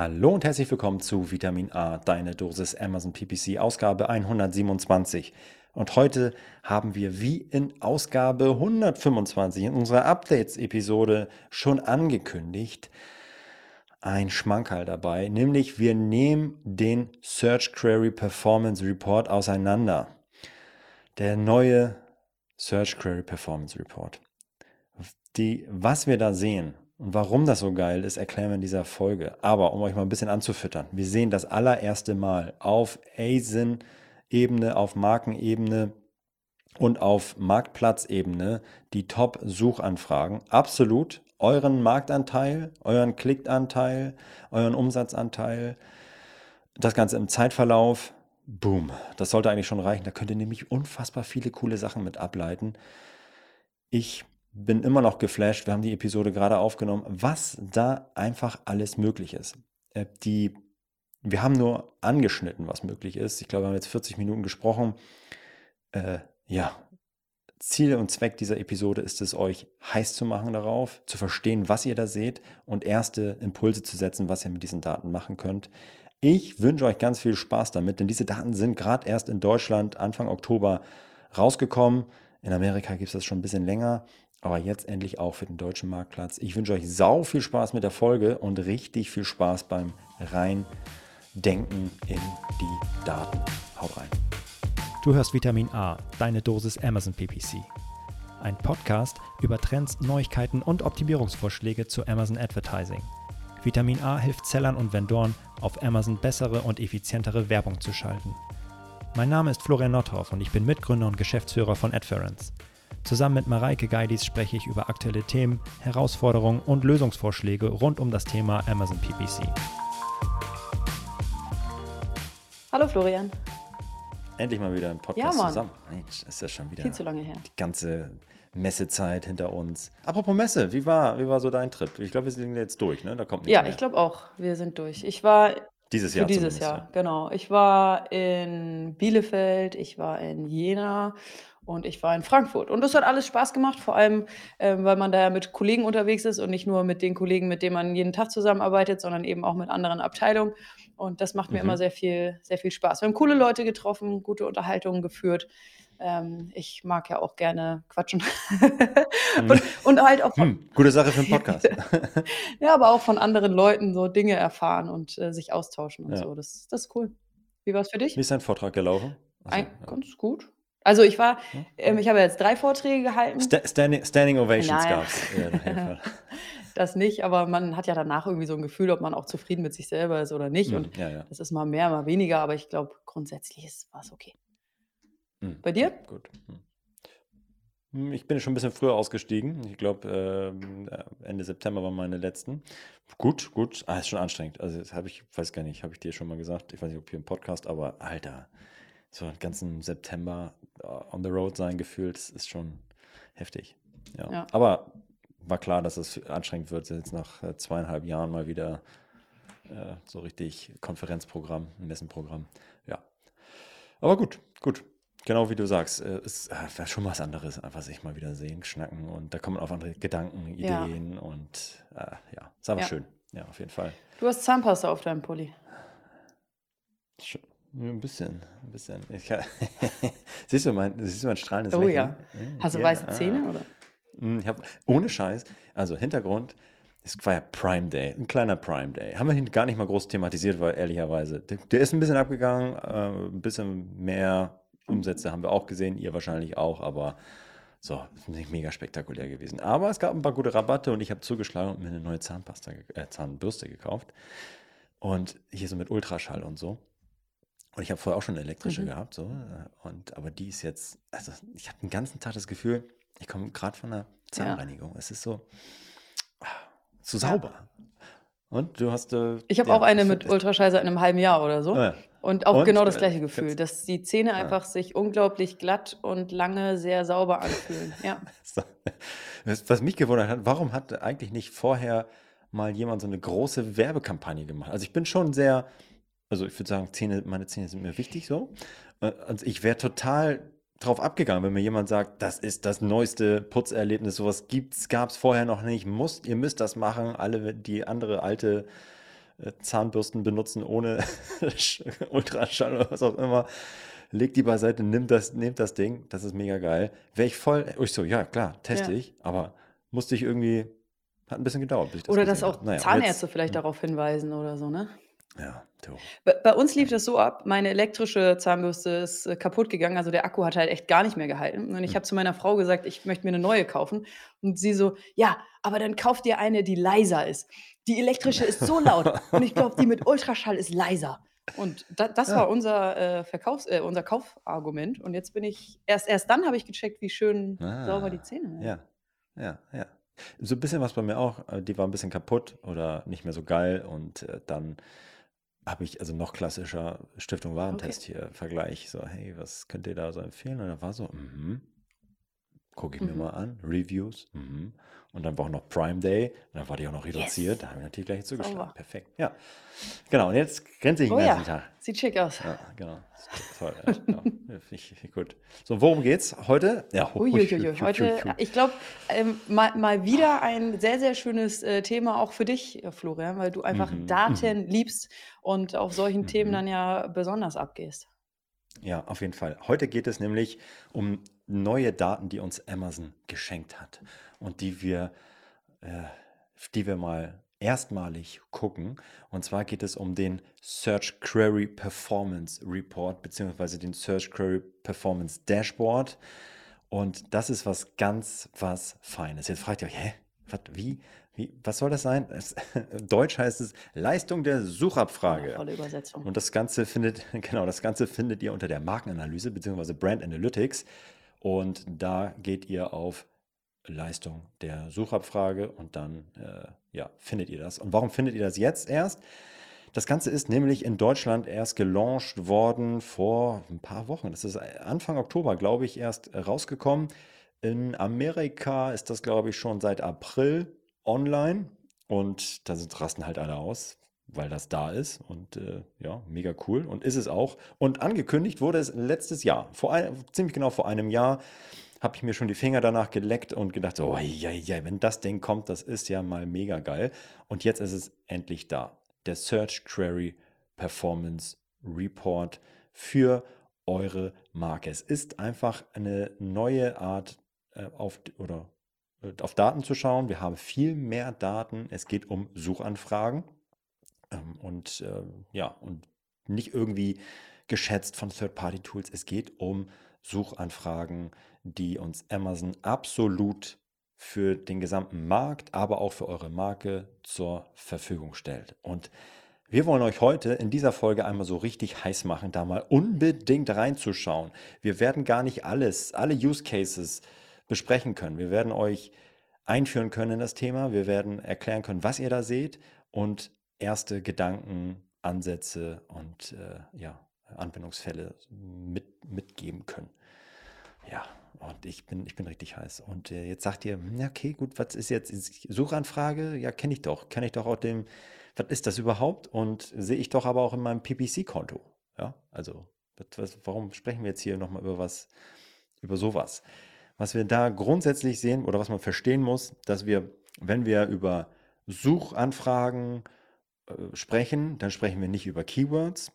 Hallo und herzlich willkommen zu Vitamin A, deine Dosis Amazon PPC, Ausgabe 127. Und heute haben wir wie in Ausgabe 125 in unserer Updates-Episode schon angekündigt, ein Schmankerl dabei, nämlich wir nehmen den Search Query Performance Report auseinander. Der neue Search Query Performance Report. Die, was wir da sehen, und warum das so geil ist, erklären wir in dieser Folge. Aber um euch mal ein bisschen anzufüttern, wir sehen das allererste Mal auf ASIN-Ebene, auf Markenebene und auf Marktplatzebene die Top-Suchanfragen. Absolut euren Marktanteil, euren Klickanteil, euren Umsatzanteil. Das Ganze im Zeitverlauf. Boom. Das sollte eigentlich schon reichen. Da könnt ihr nämlich unfassbar viele coole Sachen mit ableiten. Ich bin immer noch geflasht. Wir haben die Episode gerade aufgenommen, was da einfach alles möglich ist. Äh, die, wir haben nur angeschnitten, was möglich ist. Ich glaube, wir haben jetzt 40 Minuten gesprochen. Äh, ja, Ziel und Zweck dieser Episode ist es, euch heiß zu machen darauf, zu verstehen, was ihr da seht und erste Impulse zu setzen, was ihr mit diesen Daten machen könnt. Ich wünsche euch ganz viel Spaß damit, denn diese Daten sind gerade erst in Deutschland Anfang Oktober rausgekommen. In Amerika gibt es das schon ein bisschen länger aber jetzt endlich auch für den deutschen Marktplatz. Ich wünsche euch sau viel Spaß mit der Folge und richtig viel Spaß beim Reindenken in die Daten. Haut rein. Du hörst Vitamin A, deine Dosis Amazon PPC. Ein Podcast über Trends, Neuigkeiten und Optimierungsvorschläge zu Amazon Advertising. Vitamin A hilft Sellern und Vendoren, auf Amazon bessere und effizientere Werbung zu schalten. Mein Name ist Florian Nothoff und ich bin Mitgründer und Geschäftsführer von Adference. Zusammen mit Mareike Geidis spreche ich über aktuelle Themen, Herausforderungen und Lösungsvorschläge rund um das Thema Amazon PPC. Hallo Florian. Endlich mal wieder ein Podcast ja, zusammen. Mensch, ist ja schon wieder viel zu lange her. Die ganze Messezeit hinter uns. Apropos Messe, wie war, wie war so dein Trip? Ich glaube, wir sind jetzt durch, ne? Da kommt Ja, mehr. ich glaube auch, wir sind durch. Ich war dieses Jahr. Dieses Jahr, ja. genau. Ich war in Bielefeld, ich war in Jena und ich war in Frankfurt. Und das hat alles Spaß gemacht, vor allem, ähm, weil man da ja mit Kollegen unterwegs ist und nicht nur mit den Kollegen, mit denen man jeden Tag zusammenarbeitet, sondern eben auch mit anderen Abteilungen. Und das macht mir mhm. immer sehr viel, sehr viel Spaß. Wir haben coole Leute getroffen, gute Unterhaltungen geführt. Ähm, ich mag ja auch gerne quatschen. und, hm. und, halt auch von, hm, gute Sache für einen Podcast. ja, aber auch von anderen Leuten so Dinge erfahren und äh, sich austauschen und ja. so. Das, das ist cool. Wie war es für dich? Wie ist dein Vortrag gelaufen? Also, Ein, ja. Ganz gut. Also ich war, ähm, ich habe jetzt drei Vorträge gehalten. Sta Standing, Standing Ovations gab es. Ja, das nicht, aber man hat ja danach irgendwie so ein Gefühl, ob man auch zufrieden mit sich selber ist oder nicht. Mhm, und ja, ja. das ist mal mehr, mal weniger, aber ich glaube, grundsätzlich war es okay. Mhm. Bei dir? Gut. Mhm. Ich bin schon ein bisschen früher ausgestiegen. Ich glaube, ähm, äh, Ende September waren meine letzten. Gut, gut. Ah, ist schon anstrengend. Also, das habe ich, weiß gar nicht, habe ich dir schon mal gesagt. Ich weiß nicht, ob hier im Podcast, aber Alter, so den ganzen September uh, on the road sein gefühlt, ist schon heftig. Ja. ja. Aber war klar, dass es anstrengend wird, jetzt nach äh, zweieinhalb Jahren mal wieder äh, so richtig Konferenzprogramm, Messenprogramm. Ja. Aber gut, gut. Genau wie du sagst, äh, es äh, wäre schon was anderes, einfach sich mal wieder sehen, schnacken und da kommen auf andere Gedanken, Ideen ja. und äh, ja, ist aber ja. schön. Ja, auf jeden Fall. Du hast Zahnpasta auf deinem Pulli. Schön. Ein bisschen, ein bisschen. Ich, siehst, du mein, siehst du mein strahlendes Oh ja. Hast du ja, weiße Zähne, ah. oder? Hm, ich hab, ohne Scheiß, also Hintergrund, es war ja Prime Day, ein kleiner Prime Day. Haben wir gar nicht mal groß thematisiert, weil ehrlicherweise, der, der ist ein bisschen abgegangen, äh, ein bisschen mehr Umsätze haben wir auch gesehen, ihr wahrscheinlich auch, aber so, ist nicht mega spektakulär gewesen. Aber es gab ein paar gute Rabatte und ich habe zugeschlagen und mir eine neue Zahnpasta, äh, Zahnbürste gekauft. Und hier so mit Ultraschall und so. Und ich habe vorher auch schon eine elektrische mhm. gehabt, so. Äh, und, aber die ist jetzt, also ich habe den ganzen Tag das Gefühl, ich komme gerade von der Zahnreinigung. Ja. Es ist so, so sauber. Ja. Und du hast. Äh, ich habe auch eine mit Ultraschall seit einem halben Jahr oder so. Ja. Und auch und, genau das gleiche Gefühl, dass die Zähne einfach sich unglaublich glatt und lange sehr sauber anfühlen. Ja. Was mich gewundert hat, warum hat eigentlich nicht vorher mal jemand so eine große Werbekampagne gemacht? Also ich bin schon sehr also ich würde sagen, Zähne, meine Zähne sind mir wichtig so. Also ich wäre total drauf abgegangen, wenn mir jemand sagt, das ist das neueste Putzerlebnis, sowas gibt's, gab es vorher noch nicht, muss, ihr müsst das machen, alle die andere alte äh, Zahnbürsten benutzen ohne Ultraschall oder was auch immer. Legt die beiseite, nimmt das, nehmt das Ding, das ist mega geil. Wäre ich voll, oh, ich so, ja klar, teste Ja. ich, aber musste ich irgendwie, hat ein bisschen gedauert, bis ich das Oder dass auch. Naja, Zahnärzte jetzt- vielleicht darauf hinweisen oder so, ne? Ja. Bei, bei uns lief das so ab, meine elektrische Zahnbürste ist äh, kaputt gegangen, also der Akku hat halt echt gar nicht mehr gehalten. Und ich Hm. habe zu meiner Frau gesagt, ich möchte mir eine neue kaufen. Und sie so, ja, aber dann kauf dir eine, die leiser ist. Die elektrische ist so laut und ich glaube, die mit Ultraschall ist leiser. Und da, das Ja. war unser, äh, Verkaufs-, äh, unser Kaufargument. Und jetzt bin ich, erst, erst dann habe ich gecheckt, wie schön sauber die Ah, Zähne werden. Ja, ja, ja. So ein bisschen was bei mir auch. äh, Die war ein bisschen kaputt oder nicht mehr so geil. Und äh, dann habe ich, also noch klassischer Stiftung Warentest hier, Vergleich. So, hey, was könnt ihr da so empfehlen? Und da war so, mhm. Gucke ich mir Mhm. mal an. Reviews. Mhm. Und dann war auch noch Prime Day. Und dann war die auch noch reduziert. Da habe ich natürlich gleich zugeschlagen. Sauber. Perfekt. Ja. Genau. Und jetzt grenze ich den Oh ganzen ja, Tag. sieht schick aus. Ja, genau. Toll. Ja, genau. Gut. So, worum geht's heute? Ja, heute, ich glaube, ähm, mal, mal wieder ein sehr, sehr schönes äh, Thema auch für dich, äh, Florian, weil du einfach Mhm, Daten liebst und auf solchen Themen Mhm. dann ja besonders abgehst. Ja, auf jeden Fall. Heute geht es nämlich um neue Daten, die uns Amazon geschenkt hat und die wir, äh, die wir mal erstmalig gucken. Und zwar geht es um den Search Query Performance Report beziehungsweise den Search Query Performance Dashboard. Und das ist was ganz was Feines. Jetzt fragt ihr euch, hä? Was, wie, wie, was soll das sein? Es, Deutsch heißt es Leistung der Suchabfrage. Volle Übersetzung. Und das Ganze findet, genau, das Ganze findet ihr unter der Markenanalyse bzw. Brand Analytics. Und da geht ihr auf Leistung der Suchabfrage und dann äh, ja, findet ihr das. Und warum findet ihr das jetzt erst? Das Ganze ist nämlich in Deutschland erst gelauncht worden vor ein paar Wochen. Das ist Anfang Oktober, glaube ich, erst rausgekommen. In Amerika ist das, glaube ich, schon seit April online. Und da rasten halt alle aus, weil das da ist. Und äh, ja, mega cool. Und ist es auch. Und angekündigt wurde es letztes Jahr, vor ein, ziemlich genau vor einem Jahr, habe ich mir schon die Finger danach geleckt und gedacht, so, ja, ja, wenn das Ding kommt, das ist ja mal mega geil. Und jetzt ist es endlich da. Der Search Query Performance Report für eure Marke. Es ist einfach eine neue Art äh, auf oder äh, auf Daten zu schauen. Wir haben viel mehr Daten. Es geht um Suchanfragen ähm, und äh, ja und nicht irgendwie geschätzt von Third-Party-Tools. Es geht um Suchanfragen, die uns Amazon absolut für den gesamten Markt, aber auch für eure Marke zur Verfügung stellt. Und wir wollen euch heute in dieser Folge einmal so richtig heiß machen, da mal unbedingt reinzuschauen. Wir werden gar nicht alles, alle Use Cases besprechen können. Wir werden euch einführen können in das Thema. Wir werden erklären können, was ihr da seht und erste Gedanken, Ansätze und äh, ja, Anwendungsfälle mit, mitgeben können. Ja, und ich bin, ich bin richtig heiß. Und äh, jetzt sagt ihr, hm, okay, gut, was ist jetzt Suchanfrage? Ja, kenne ich doch. Kenne ich doch auch dem, was ist das überhaupt? Und sehe ich doch aber auch in meinem PPC-Konto. Ja, also, was, warum sprechen wir jetzt hier nochmal über was, über sowas? Was wir da grundsätzlich sehen oder was man verstehen muss, dass wir, wenn wir über Suchanfragen sprechen, dann sprechen wir nicht über Keywords.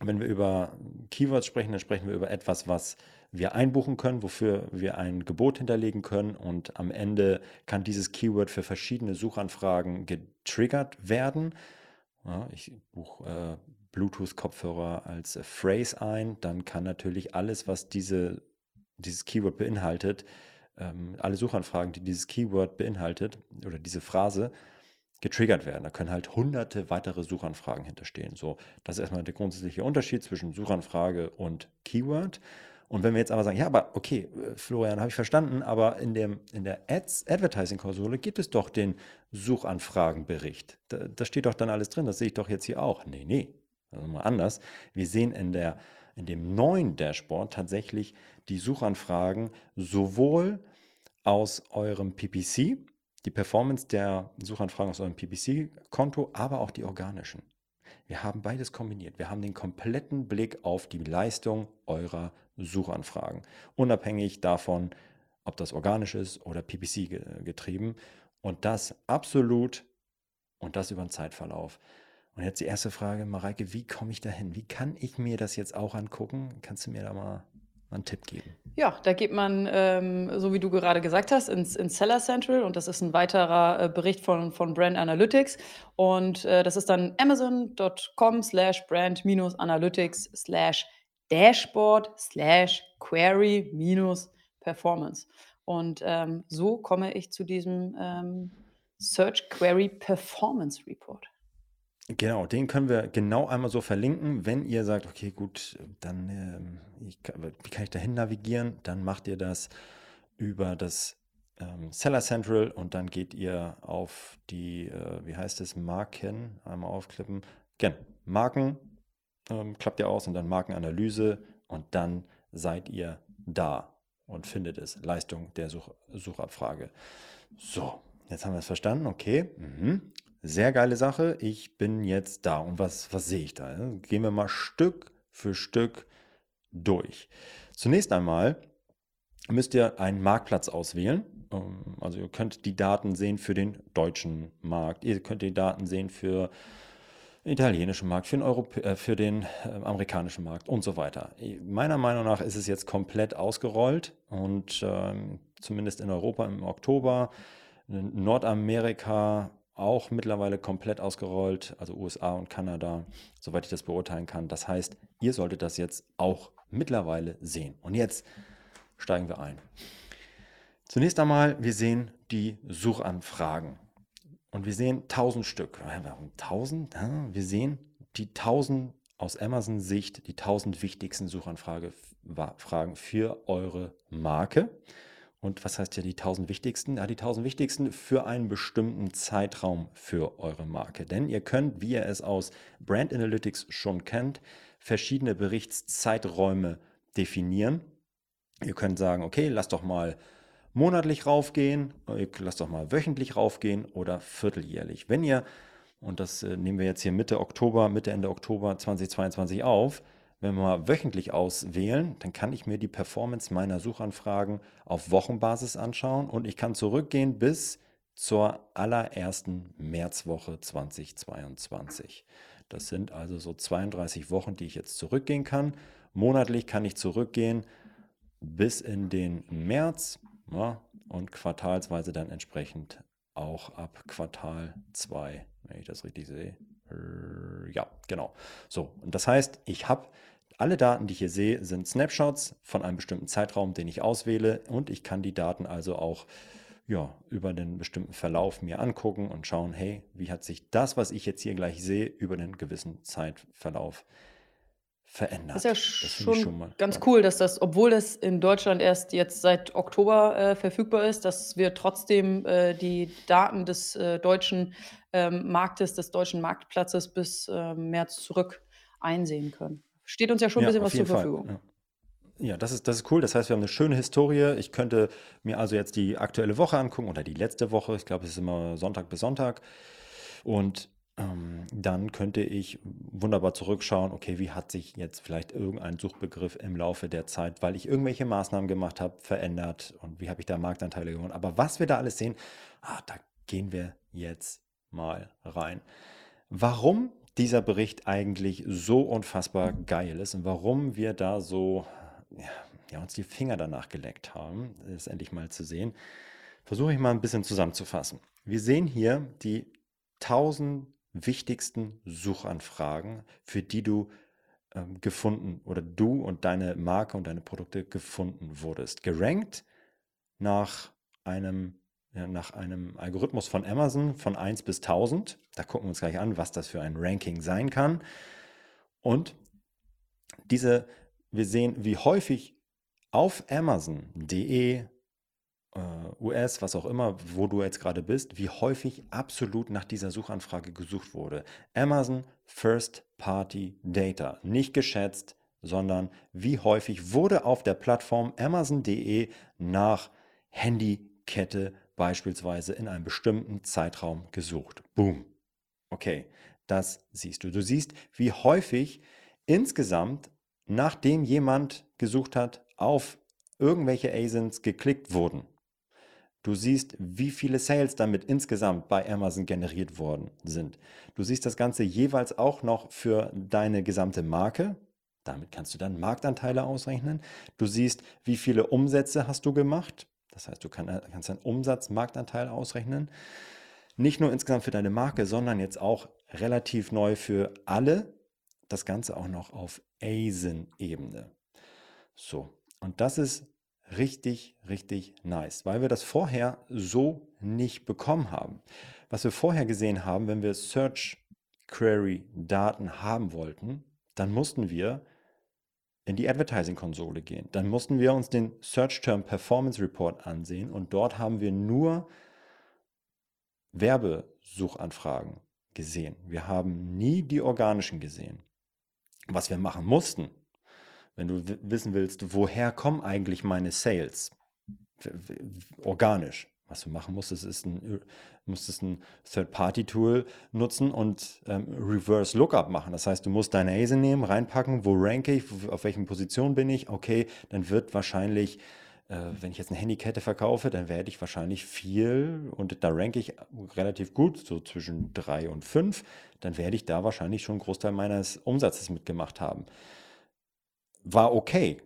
Wenn wir über Keywords sprechen, dann sprechen wir über etwas, was wir einbuchen können, wofür wir ein Gebot hinterlegen können und am Ende kann dieses Keyword für verschiedene Suchanfragen getriggert werden. Ja, ich buche äh, Bluetooth-Kopfhörer als äh, Phrase ein, dann kann natürlich alles, was diese, dieses Keyword beinhaltet, ähm, alle Suchanfragen, die dieses Keyword beinhaltet oder diese Phrase, getriggert werden. Da können halt hunderte weitere Suchanfragen hinterstehen. So, das ist erstmal der grundsätzliche Unterschied zwischen Suchanfrage und Keyword. Und wenn wir jetzt aber sagen, ja, aber okay, äh, Florian, habe ich verstanden, aber in, dem, in der Ads Advertising-Konsole gibt es doch den Suchanfragenbericht. Da, da steht doch dann alles drin, das sehe ich doch jetzt hier auch. Nee, nee, also mal anders. Wir sehen in, der, in dem neuen Dashboard tatsächlich die Suchanfragen sowohl aus eurem PPC, die Performance der Suchanfragen aus eurem PPC-Konto, aber auch die organischen. Wir haben beides kombiniert. Wir haben den kompletten Blick auf die Leistung eurer Suchanfragen, unabhängig davon, ob das organisch ist oder PPC getrieben. Und das absolut und das über den Zeitverlauf. Und jetzt die erste Frage, Mareike, wie komme ich da hin? Wie kann ich mir das jetzt auch angucken? Kannst du mir da mal einen Tipp geben? Ja, da geht man, ähm, so wie du gerade gesagt hast, ins, ins Seller Central und das ist ein weiterer äh, Bericht von, von Brand Analytics und äh, das ist dann amazon.com slash brand analytics slash dashboard slash query minus performance. Und ähm, so komme ich zu diesem ähm, Search Query Performance Report. Genau, den können wir genau einmal so verlinken. Wenn ihr sagt, okay, gut, dann ähm, ich, wie kann ich dahin navigieren? Dann macht ihr das über das ähm, Seller Central und dann geht ihr auf die, äh, wie heißt es, Marken, einmal aufklippen. Gen, Marken, ähm, klappt ihr aus und dann Markenanalyse und dann seid ihr da und findet es. Leistung der Such Suchabfrage. So, jetzt haben wir es verstanden. Okay. Mhm. Sehr geile Sache. Ich bin jetzt da. Und was, was sehe ich da? Gehen wir mal Stück für Stück durch. Zunächst einmal müsst ihr einen Marktplatz auswählen. Ähm, also ihr könnt die Daten sehen für den deutschen Markt. Ihr könnt die Daten sehen für den italienischen Markt, für den, Europä äh, für den äh, amerikanischen Markt und so weiter. Meiner Meinung nach ist es jetzt komplett ausgerollt und ähm, zumindest in Europa im Oktober, Nordamerika auch mittlerweile komplett ausgerollt, also USA und Kanada, soweit ich das beurteilen kann. Das heißt, ihr solltet das jetzt auch mittlerweile sehen. Und jetzt steigen wir ein. Zunächst einmal, wir sehen die Suchanfragen. Und wir sehen 1000 Stück. Warum 1000? Wir sehen die 1000 aus Amazon Sicht, die 1000 wichtigsten Suchanfragen für eure Marke. Und was heißt ja die 1000 wichtigsten? Ja, die 1000 wichtigsten für einen bestimmten Zeitraum für eure Marke. Denn ihr könnt, wie ihr es aus Brand Analytics schon kennt, verschiedene Berichtszeiträume definieren. Ihr könnt sagen, okay, lasst doch mal monatlich raufgehen, lasst doch mal wöchentlich raufgehen oder vierteljährlich. Wenn ihr, und das äh, nehmen wir jetzt hier Mitte Oktober, Mitte, Ende Oktober 2022 auf, wenn wir mal wöchentlich auswählen, dann kann ich mir die Performance meiner Suchanfragen auf Wochenbasis anschauen und ich kann zurückgehen bis zur allerersten Märzwoche 2022. Das sind also so 32 Wochen, die ich jetzt zurückgehen kann. Monatlich kann ich zurückgehen bis in den März ja, und quartalsweise dann entsprechend auch ab Quartal 2, wenn ich das richtig sehe. Äh, ja, genau. So, und das heißt, ich habe alle Daten, die ich hier sehe, sind Snapshots von einem bestimmten Zeitraum, den ich auswähle und ich kann die Daten also auch ja, über den bestimmten Verlauf mir angucken und schauen, hey, wie hat sich das, was ich jetzt hier gleich sehe, über einen gewissen Zeitverlauf verändert. Das ist ja schon, schon ganz cool, dass das, obwohl das in Deutschland erst jetzt seit Oktober äh, verfügbar ist, dass wir trotzdem äh, die Daten des äh, deutschen ähm, Marktes, des deutschen Marktplatzes bis ähm, März zurück einsehen können. Steht uns ja schon ein bisschen was zur Fall. Verfügung. Ja. Ja, das ist, das ist cool. Das heißt, wir haben eine schöne Historie. Ich könnte mir also jetzt die aktuelle Woche angucken oder die letzte Woche. Ich glaube, es ist immer Sonntag bis Sonntag. Und ähm, dann könnte ich wunderbar zurückschauen, okay, wie hat sich jetzt vielleicht irgendein Suchbegriff im Laufe der Zeit, weil ich irgendwelche Maßnahmen gemacht habe, verändert und wie habe ich da Marktanteile gewonnen. Aber was wir da alles sehen, ah, da gehen wir jetzt mal rein. Warum dieser Bericht eigentlich so unfassbar geil ist und warum wir da so ja, uns die Finger danach geleckt haben, das endlich mal zu sehen, versuche ich mal ein bisschen zusammenzufassen. Wir sehen hier die 1000 wichtigsten Suchanfragen, für die du ähm, gefunden oder du und deine Marke und deine Produkte gefunden wurdest. Gerankt nach einem, ja, nach einem Algorithmus von Amazon von 1 bis 1000. Da gucken wir uns gleich an, was das für ein Ranking sein kann. Und diese, wir sehen, wie häufig auf Amazon.de US, was auch immer, wo du jetzt gerade bist, wie häufig absolut nach dieser Suchanfrage gesucht wurde. Amazon First Party Data, nicht geschätzt, sondern wie häufig wurde auf der Plattform amazon.de nach Handykette beispielsweise in einem bestimmten Zeitraum gesucht. Boom. Okay, das siehst du. Du siehst, wie häufig insgesamt, nachdem jemand gesucht hat, auf irgendwelche ASINs geklickt wurden. Du siehst, wie viele Sales damit insgesamt bei Amazon generiert worden sind. Du siehst das Ganze jeweils auch noch für deine gesamte Marke. Damit kannst du dann Marktanteile ausrechnen. Du siehst, wie viele Umsätze hast du gemacht. Das heißt, du kannst deinen Umsatz-Marktanteil ausrechnen. Nicht nur insgesamt für deine Marke, sondern jetzt auch relativ neu für alle. Das Ganze auch noch auf ASIN-Ebene. So, und das ist richtig, richtig nice, weil wir das vorher so nicht bekommen haben. Was wir vorher gesehen haben, wenn wir Search Query Daten haben wollten, dann mussten wir in die Advertising-Konsole gehen. Dann mussten wir uns den Search Term Performance Report ansehen und dort haben wir nur Werbesuchanfragen gesehen. Wir haben nie die organischen gesehen. Was wir machen mussten, wenn du wissen willst, woher kommen eigentlich meine Sales? Organisch. Was du machen musst, ist ein, musstest ein Third-Party-Tool nutzen und ähm, Reverse Lookup machen. Das heißt, du musst deine ASIN nehmen, reinpacken, wo ranke ich, auf welchen Position bin ich. Okay, dann wird wahrscheinlich, äh, wenn ich jetzt eine Handykette verkaufe, dann werde ich wahrscheinlich viel und da ranke ich relativ gut, so zwischen drei und fünf. Dann werde ich da wahrscheinlich schon einen Großteil meines Umsatzes mitgemacht haben war okay,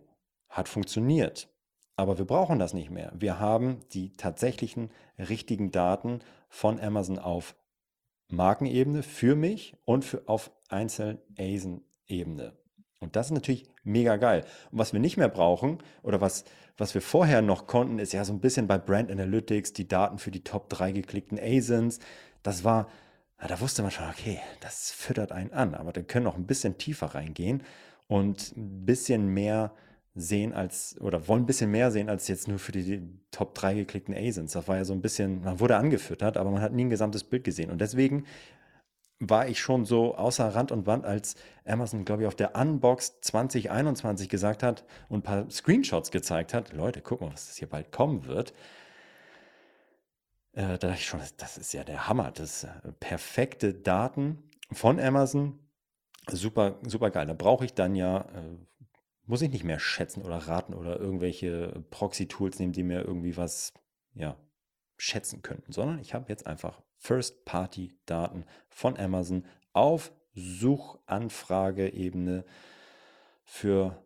hat funktioniert. Aber wir brauchen das nicht mehr. Wir haben die tatsächlichen richtigen Daten von Amazon auf Markenebene für mich und für, auf einzelnen ASIN-Ebene. Und das ist natürlich mega geil. Und was wir nicht mehr brauchen oder was, was wir vorher noch konnten, ist ja so ein bisschen bei Brand Analytics die Daten für die Top 3 geklickten ASINs. Das war, da wusste man schon, okay, das füttert einen an. Aber wir können noch ein bisschen tiefer reingehen und ein bisschen mehr sehen als, oder wollen ein bisschen mehr sehen als jetzt nur für die Top 3 geklickten ASINs. Das war ja so ein bisschen, man wurde angefüttert, aber man hat nie ein gesamtes Bild gesehen. Und deswegen war ich schon so außer Rand und Wand, als Amazon, glaube ich, auf der Unbox 2021 gesagt hat und ein paar Screenshots gezeigt hat. Leute, guck mal, was das hier bald kommen wird. Äh, da dachte ich schon, das ist ja der Hammer. Das äh, perfekte Daten von Amazon Super, super geil. Da brauche ich dann ja, äh, muss ich nicht mehr schätzen oder raten oder irgendwelche Proxy-Tools nehmen, die mir irgendwie was, ja, schätzen könnten, sondern ich habe jetzt einfach First-Party-Daten von Amazon auf Suchanfrageebene für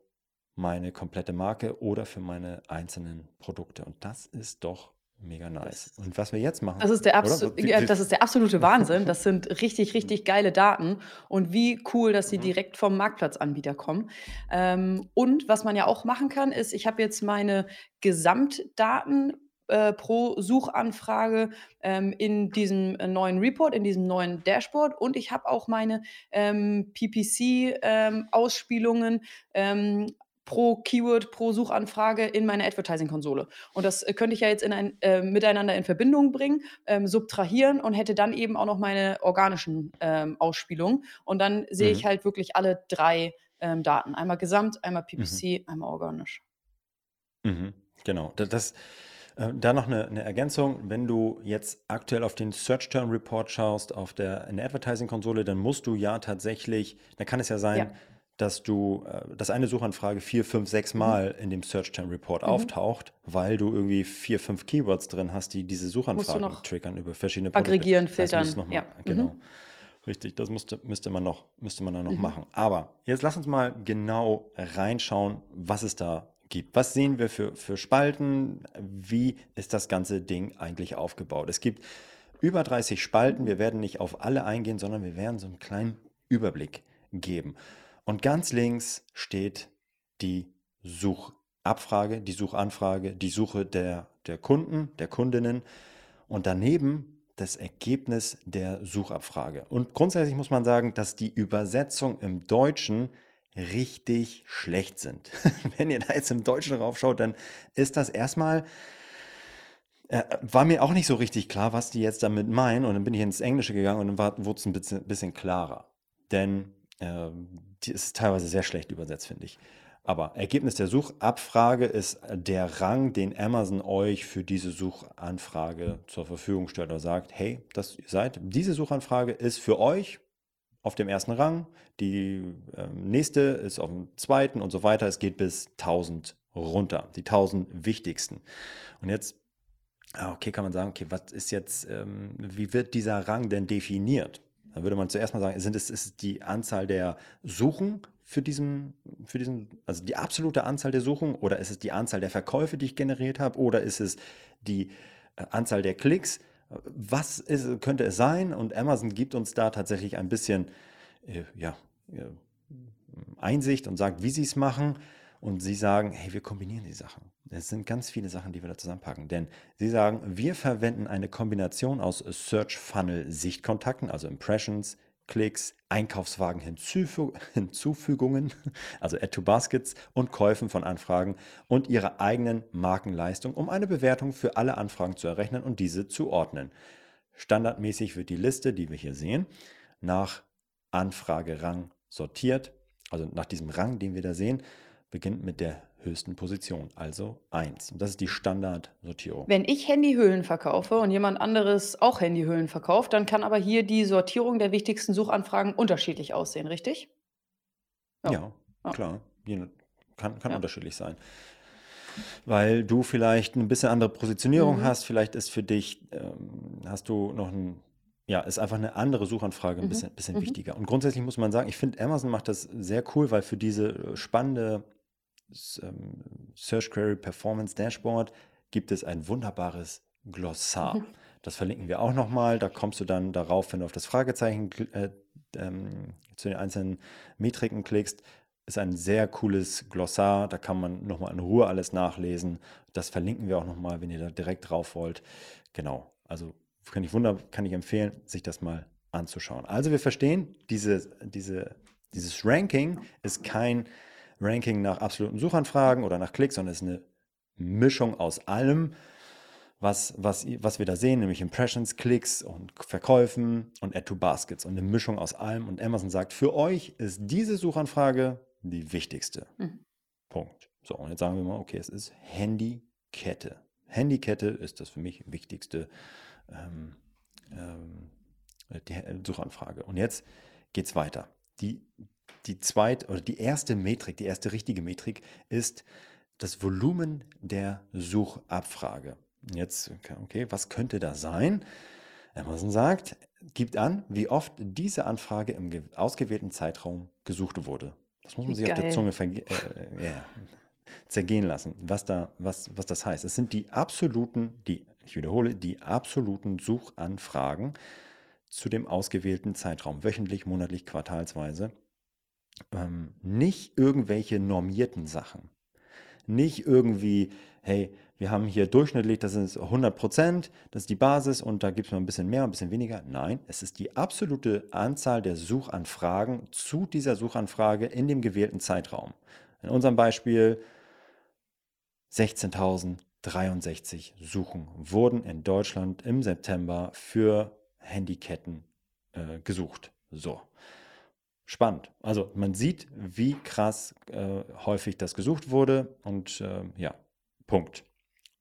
meine komplette Marke oder für meine einzelnen Produkte. Und das ist doch Mega nice. Und was wir jetzt machen, Das ist der, Absu ja, das ist der absolute Wahnsinn. Das sind richtig, richtig geile Daten. Und wie cool, dass sie mhm. direkt vom Marktplatzanbieter kommen. Ähm, und was man ja auch machen kann, ist, ich habe jetzt meine Gesamtdaten äh, pro Suchanfrage ähm, in diesem äh, neuen Report, in diesem neuen Dashboard und ich habe auch meine ähm, PPC-Ausspielungen ähm, ähm pro Keyword, pro Suchanfrage in meine Advertising-Konsole. Und das äh, könnte ich ja jetzt in ein, äh, miteinander in Verbindung bringen, ähm, subtrahieren und hätte dann eben auch noch meine organischen ähm, Ausspielungen. Und dann sehe mhm. ich halt wirklich alle drei ähm, Daten. Einmal Gesamt, einmal PPC, mhm. einmal organisch. Mhm. Genau. Das, das äh, da noch eine, eine, Ergänzung. Wenn du jetzt aktuell auf den Search Term Report schaust, auf der, in der Advertising-Konsole, dann musst du ja tatsächlich, da kann es ja sein, ja dass du, äh, dass eine Suchanfrage vier, fünf, sechs mhm. Mal in dem Search Term Report mhm. auftaucht, weil du irgendwie vier, fünf Keywords drin hast, die diese Suchanfragen triggern über verschiedene Produkte. Aggregieren, filtern. Das ja. Genau. Mhm. Richtig, das musste, müsste man noch, müsste man dann noch mhm. machen. Aber jetzt lass uns mal genau reinschauen, was es da gibt. Was sehen wir für, für Spalten? Wie ist das ganze Ding eigentlich aufgebaut? Es gibt über 30 Spalten. Wir werden nicht auf alle eingehen, sondern wir werden so einen kleinen Überblick geben. Und ganz links steht die Suchabfrage, die Suchanfrage, die Suche der, der Kunden, der Kundinnen und daneben das Ergebnis der Suchabfrage. Und grundsätzlich muss man sagen, dass die Übersetzung im Deutschen richtig schlecht sind. Wenn ihr da jetzt im Deutschen raufschaut, dann ist das erstmal, äh, war mir auch nicht so richtig klar, was die jetzt damit meinen. Und dann bin ich ins Englische gegangen und dann wurde es ein bisschen, bisschen klarer. Denn äh, die ist teilweise sehr schlecht übersetzt, finde ich. Aber Ergebnis der Suchabfrage ist der Rang, den Amazon euch für diese Suchanfrage zur Verfügung stellt oder sagt, hey, das seid, diese Suchanfrage ist für euch auf dem ersten Rang, die äh, nächste ist auf dem zweiten und so weiter. Es geht bis 1000 runter, die 1000 wichtigsten. Und jetzt ah, okay, kann man sagen, okay, was ist jetzt, ähm, wie wird dieser Rang denn definiert? Dann würde man zuerst mal sagen, sind es, ist die Anzahl der Suchen für diesen, für diesen, also die absolute Anzahl der Suchen oder ist es die Anzahl der Verkäufe, die ich generiert habe oder ist es die äh, Anzahl der Klicks? Was ist, könnte es sein? Und Amazon gibt uns da tatsächlich ein bisschen äh, ja, äh, Einsicht und sagt, wie sie es machen. Und sie sagen, hey, wir kombinieren die Sachen. Es sind ganz viele Sachen, die wir da zusammenpacken. Denn sie sagen, wir verwenden eine Kombination aus Search Funnel Sichtkontakten, also Impressions, Klicks, Einkaufswagen Hinzufü Hinzufügungen, also Add to Baskets und Käufen von Anfragen und ihrer eigenen Markenleistung, um eine Bewertung für alle Anfragen zu errechnen und diese zu ordnen. Standardmäßig wird die Liste, die wir hier sehen, nach Anfragerang sortiert, also nach diesem Rang, den wir da sehen, beginnt mit der höchsten Position, also 1. Und das ist die Standardsortierung. Wenn ich Handyhüllen verkaufe und jemand anderes auch Handyhüllen verkauft, dann kann aber hier die Sortierung der wichtigsten Suchanfragen unterschiedlich aussehen, richtig? Ja, ja, ja. klar. Kann, kann ja. unterschiedlich sein. Weil du vielleicht ein bisschen andere Positionierung mhm. hast, vielleicht ist für dich, ähm, hast du noch ein ja, ist einfach eine andere Suchanfrage ein mhm. bisschen, bisschen mhm. wichtiger. Und grundsätzlich muss man sagen, ich finde, Amazon macht das sehr cool, weil für diese äh, spannende Search Query Performance Dashboard gibt es ein wunderbares Glossar. Mhm. Das verlinken wir auch nochmal. Da kommst du dann darauf, wenn du auf das Fragezeichen äh, ähm, zu den einzelnen Metriken klickst. Ist ein sehr cooles Glossar. Da kann man nochmal in Ruhe alles nachlesen. Das verlinken wir auch nochmal, wenn ihr da direkt drauf wollt. Genau. Also kann ich wunder, kann ich empfehlen, sich das mal anzuschauen. Also wir verstehen, diese, diese, dieses Ranking ist kein Ranking nach absoluten Suchanfragen oder nach Klicks, sondern es ist eine Mischung aus allem, was, was, was wir da sehen, nämlich Impressions, Klicks und Verkäufen und Add to Baskets und eine Mischung aus allem. Und Amazon sagt, für euch ist diese Suchanfrage die wichtigste. Mhm. Punkt. So, und jetzt sagen wir mal, okay, es ist Handykette. Handykette ist das für mich wichtigste ähm, ähm, die Suchanfrage. Und jetzt geht es weiter. Die die zweite oder die erste Metrik, die erste richtige Metrik ist das Volumen der Suchabfrage. Jetzt, okay, was könnte da sein? Amazon sagt, gibt an, wie oft diese Anfrage im ausgewählten Zeitraum gesucht wurde. Das muss man sich Geil. auf der Zunge äh, yeah, zergehen lassen, was, da, was, was das heißt. Es sind die absoluten, die, ich wiederhole, die absoluten Suchanfragen zu dem ausgewählten Zeitraum, wöchentlich, monatlich, quartalsweise ähm, nicht irgendwelche normierten Sachen. Nicht irgendwie, hey, wir haben hier durchschnittlich, das ist 100 Prozent, das ist die Basis und da gibt es mal ein bisschen mehr, ein bisschen weniger. Nein, es ist die absolute Anzahl der Suchanfragen zu dieser Suchanfrage in dem gewählten Zeitraum. In unserem Beispiel 16.063 Suchen wurden in Deutschland im September für Handyketten äh, gesucht. So. Spannend. Also man sieht, wie krass äh, häufig das gesucht wurde und äh, ja, Punkt.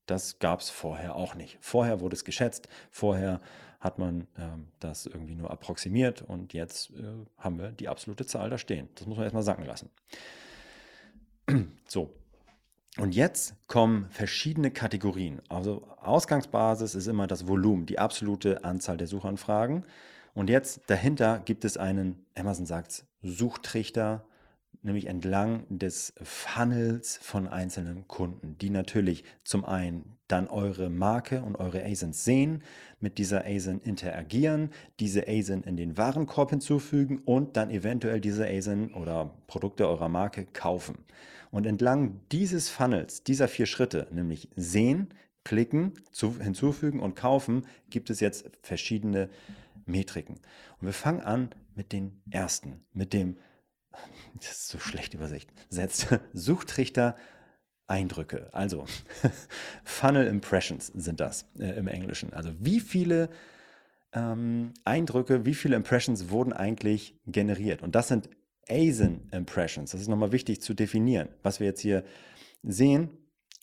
Das gab es vorher auch nicht. Vorher wurde es geschätzt, vorher hat man ähm, das irgendwie nur approximiert und jetzt äh, haben wir die absolute Zahl da stehen. Das muss man erstmal sacken lassen. so. Und jetzt kommen verschiedene Kategorien. Also Ausgangsbasis ist immer das Volumen, die absolute Anzahl der Suchanfragen. Und jetzt dahinter gibt es einen, Amazon sagt Suchtrichter, nämlich entlang des Funnels von einzelnen Kunden, die natürlich zum einen dann eure Marke und eure ASINs sehen, mit dieser ASIN interagieren, diese ASIN in den Warenkorb hinzufügen und dann eventuell diese ASIN oder Produkte eurer Marke kaufen. Und entlang dieses Funnels, dieser vier Schritte, nämlich sehen, klicken, zu, hinzufügen und kaufen, gibt es jetzt verschiedene Metriken. Und wir fangen an mit den ersten, mit dem, das ist so schlecht übersetzt, Suchtrichter Eindrücke. Also Funnel Impressions sind das äh, im Englischen. Also wie viele ähm, Eindrücke, wie viele Impressions wurden eigentlich generiert? Und das sind ASIN Impressions. Das ist nochmal wichtig zu definieren. Was wir jetzt hier sehen,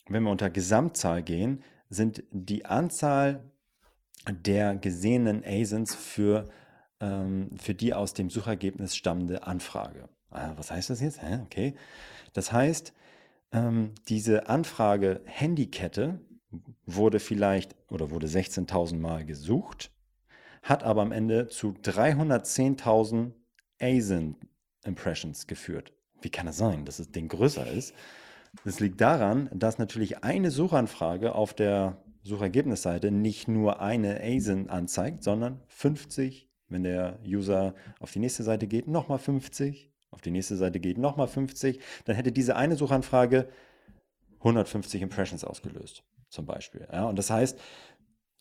wenn wir unter Gesamtzahl gehen, sind die Anzahl der gesehenen ASINs für, ähm, für die aus dem Suchergebnis stammende Anfrage. Ah, was heißt das jetzt? Hä? Okay. Das heißt, ähm, diese Anfrage Handykette wurde vielleicht oder wurde 16.000 Mal gesucht, hat aber am Ende zu 310.000 ASIN-Impressions geführt. Wie kann das sein, dass das Ding größer ist? Das liegt daran, dass natürlich eine Suchanfrage auf der Suchergebnisseite nicht nur eine ASIN anzeigt, sondern 50, wenn der User auf die nächste Seite geht, nochmal 50, auf die nächste Seite geht nochmal 50, dann hätte diese eine Suchanfrage 150 Impressions ausgelöst, zum Beispiel. Ja, und das heißt,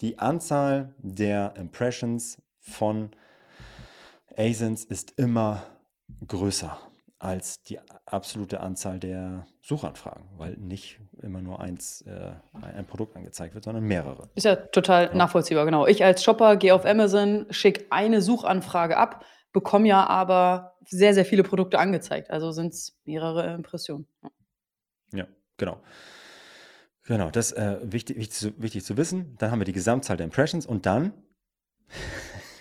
die Anzahl der Impressions von ASINs ist immer größer als die absolute Anzahl der Suchanfragen, weil nicht immer nur eins, äh, ein Produkt angezeigt wird, sondern mehrere. Ist ja total ja. nachvollziehbar, genau. Ich als Shopper gehe auf Amazon, schicke eine Suchanfrage ab, bekomme ja aber sehr, sehr viele Produkte angezeigt. Also sind es mehrere Impressionen. Ja, genau. Genau, das ist äh, wichtig, wichtig, wichtig zu wissen. Dann haben wir die Gesamtzahl der Impressions und dann,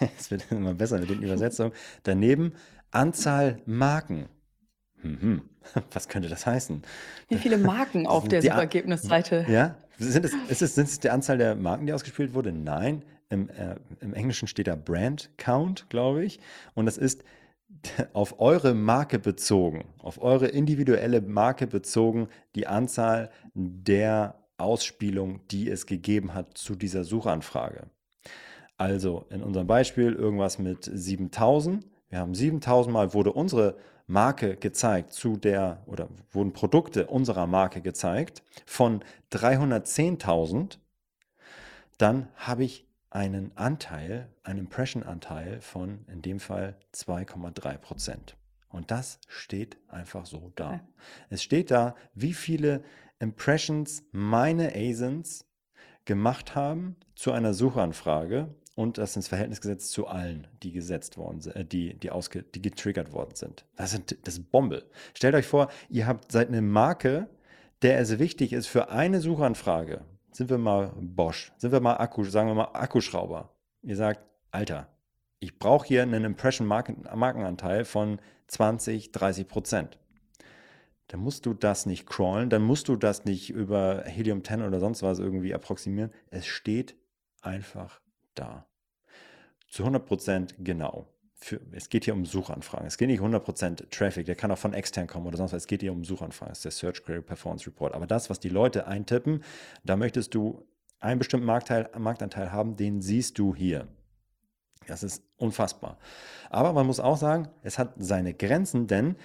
es wird immer besser mit den Übersetzungen, daneben Anzahl Marken. Mhm. Was könnte das heißen? Wie viele Marken auf der Suchergebnisseite? Ja, sind es, ist es, sind es die Anzahl der Marken, die ausgespielt wurde? Nein. Im, äh, Im Englischen steht da Brand Count, glaube ich. Und das ist auf eure Marke bezogen, auf eure individuelle Marke bezogen, die Anzahl der Ausspielungen, die es gegeben hat zu dieser Suchanfrage. Also in unserem Beispiel irgendwas mit 7000. Wir haben 7000 Mal wurde unsere Marke gezeigt zu der oder wurden Produkte unserer Marke gezeigt von 310.000. Dann habe ich einen Anteil, einen Impression-Anteil von in dem Fall 2,3 Prozent. Und das steht einfach so da. Okay. Es steht da, wie viele Impressions meine ASINs gemacht haben zu einer Suchanfrage und das ins Verhältnis gesetzt zu allen, die gesetzt worden sind, äh, die, die, ausge, die getriggert worden sind. Das, sind. das ist Bombe. Stellt euch vor, ihr habt seid eine Marke, der es wichtig ist für eine Suchanfrage. Sind wir mal Bosch, sind wir mal Akku, sagen wir mal Akkuschrauber. Ihr sagt, Alter, ich brauche hier einen Impression-Markenanteil von 20, 30 Prozent dann musst du das nicht crawlen, dann musst du das nicht über Helium 10 oder sonst was irgendwie approximieren. Es steht einfach da. Zu 100% genau. Für, es geht hier um Suchanfragen. Es geht nicht 100% Traffic, der kann auch von extern kommen oder sonst was. Es geht hier um Suchanfragen. Das ist der Search Query Performance Report. Aber das, was die Leute eintippen, da möchtest du einen bestimmten Marktteil, Marktanteil haben, den siehst du hier. Das ist unfassbar. Aber man muss auch sagen, es hat seine Grenzen, denn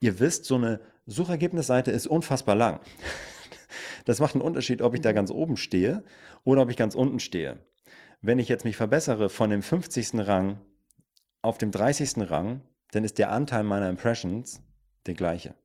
ihr wisst, so eine Suchergebnisseite ist unfassbar lang. Das macht einen Unterschied, ob ich da ganz oben stehe oder ob ich ganz unten stehe. Wenn ich jetzt mich verbessere von dem 50. Rang auf dem 30. Rang, dann ist der Anteil meiner Impressions der gleiche.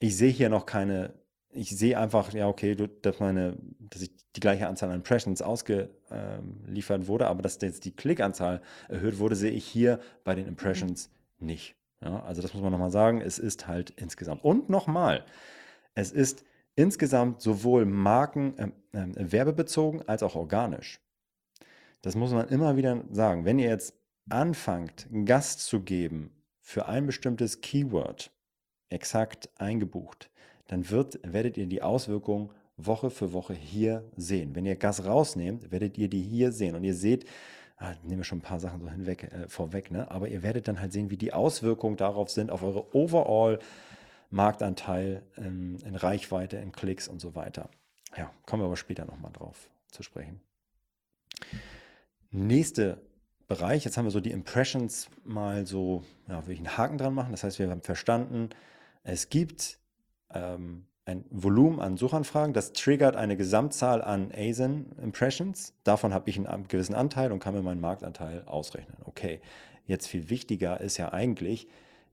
Ich sehe hier noch keine, ich sehe einfach, ja, okay, dass, meine, dass ich die gleiche Anzahl an Impressions ausgeliefert wurde, aber dass jetzt die Klickanzahl erhöht wurde, sehe ich hier bei den Impressions nicht. Ja, also das muss man nochmal sagen, es ist halt insgesamt. Und nochmal, es ist insgesamt sowohl Marken äh, äh, werbebezogen als auch organisch. Das muss man immer wieder sagen. Wenn ihr jetzt anfangt, Gast zu geben für ein bestimmtes Keyword, exakt eingebucht, dann wird, werdet ihr die Auswirkungen Woche für Woche hier sehen. Wenn ihr Gas rausnehmt, werdet ihr die hier sehen. Und ihr seht, ah, nehmen wir schon ein paar Sachen so hinweg, äh, vorweg, ne? aber ihr werdet dann halt sehen, wie die Auswirkungen darauf sind, auf eure Overall Marktanteil in, in Reichweite, in Klicks und so weiter. Ja, kommen wir aber später nochmal drauf zu sprechen. Nächster Bereich, jetzt haben wir so die Impressions mal so, ja, will ich einen Haken dran machen. Das heißt, wir haben verstanden, es gibt ähm, ein Volumen an Suchanfragen, das triggert eine Gesamtzahl an ASIN-Impressions. Davon habe ich einen gewissen Anteil und kann mir meinen Marktanteil ausrechnen. Okay, jetzt viel wichtiger ist ja eigentlich,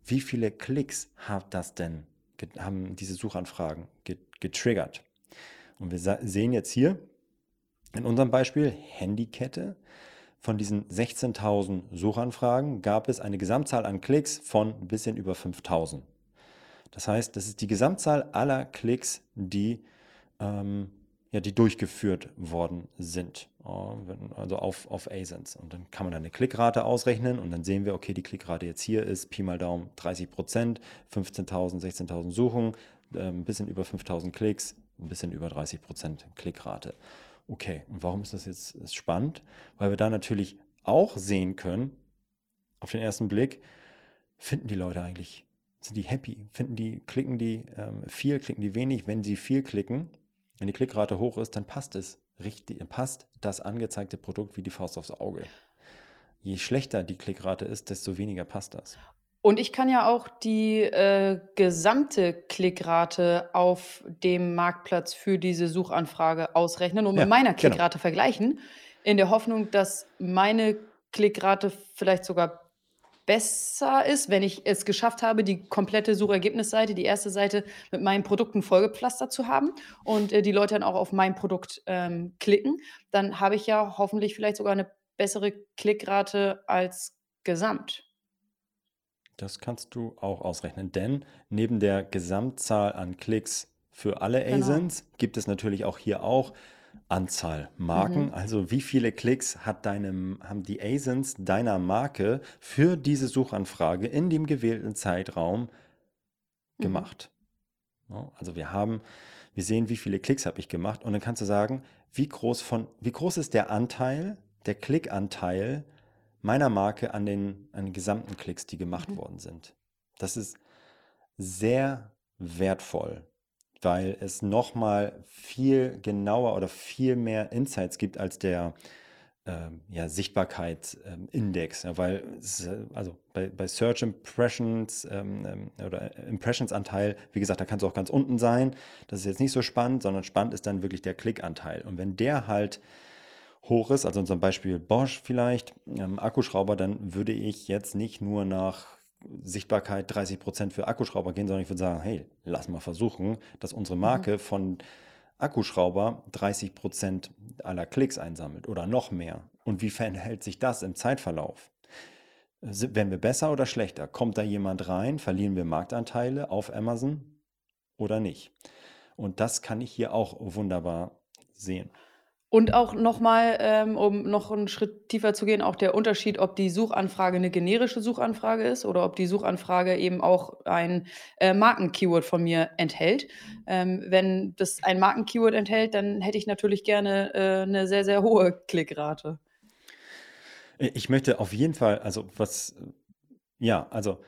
wie viele Klicks hat das denn, haben diese Suchanfragen getriggert? Und wir sehen jetzt hier in unserem Beispiel Handykette. Von diesen 16.000 Suchanfragen gab es eine Gesamtzahl an Klicks von ein bisschen über 5.000. Das heißt, das ist die Gesamtzahl aller Klicks, die, ähm, ja, die durchgeführt worden sind, also auf, auf ASINs. Und dann kann man eine Klickrate ausrechnen und dann sehen wir, okay, die Klickrate jetzt hier ist Pi mal Daumen 30 Prozent, 15.000, 16.000 Suchungen, äh, ein bisschen über 5.000 Klicks, ein bisschen über 30 Prozent Klickrate. Okay, und warum ist das jetzt spannend? Weil wir da natürlich auch sehen können, auf den ersten Blick, finden die Leute eigentlich, sind die happy? Finden die, klicken die ähm, viel, klicken die wenig? Wenn sie viel klicken, wenn die Klickrate hoch ist, dann passt es richtig, passt das angezeigte Produkt wie die Faust aufs Auge. Je schlechter die Klickrate ist, desto weniger passt das. Und ich kann ja auch die äh, gesamte Klickrate auf dem Marktplatz für diese Suchanfrage ausrechnen und ja, mit meiner genau. Klickrate genau. vergleichen, in der Hoffnung, dass meine Klickrate vielleicht sogar besser ist, wenn ich es geschafft habe, die komplette Suchergebnisseite, die erste Seite mit meinen Produkten vollgepflastert zu haben und äh, die Leute dann auch auf mein Produkt ähm, klicken, dann habe ich ja hoffentlich vielleicht sogar eine bessere Klickrate als gesamt. Das kannst du auch ausrechnen, denn neben der Gesamtzahl an Klicks für alle genau. ASINs gibt es natürlich auch hier auch Anzahl Marken. Mhm. Also wie viele Klicks hat deine, haben die ASINs deiner Marke für diese Suchanfrage in dem gewählten Zeitraum mhm. gemacht? Ja, also wir haben, wir sehen, wie viele Klicks habe ich gemacht und dann kannst du sagen, wie groß von, wie groß ist der Anteil, der Klickanteil meiner Marke an den, an den gesamten Klicks, die gemacht mhm. worden sind. Das ist sehr wertvoll weil es nochmal viel genauer oder viel mehr Insights gibt als der ähm, ja, Sichtbarkeitsindex. Ähm, ja, weil es, äh, also bei, bei Search Impressions ähm, ähm, oder Impressions-Anteil, wie gesagt, da kann es auch ganz unten sein. Das ist jetzt nicht so spannend, sondern spannend ist dann wirklich der Klickanteil. Und wenn der halt hoch ist, also zum Beispiel Bosch vielleicht, ähm, Akkuschrauber, dann würde ich jetzt nicht nur nach Sichtbarkeit 30 Prozent für Akkuschrauber gehen, sondern ich würde sagen, hey, lass mal versuchen, dass unsere mhm. Marke mhm. von Akkuschrauber 30 Prozent aller Klicks einsammelt oder noch mehr. Und wie verhält sich das im Zeitverlauf? Werden wir besser oder schlechter? Kommt da jemand rein? Verlieren wir Marktanteile auf Amazon oder nicht? Und das kann ich hier auch wunderbar sehen. Und auch nochmal, ähm, um noch einen Schritt tiefer zu gehen, auch der Unterschied, ob die Suchanfrage eine generische Suchanfrage ist oder ob die Suchanfrage eben auch ein äh, Marken-Keyword von mir enthält. Ähm, wenn das ein Marken-Keyword enthält, dann hätte ich natürlich gerne äh, eine sehr, sehr hohe Klickrate. Ich möchte auf jeden Fall, also was, ja, also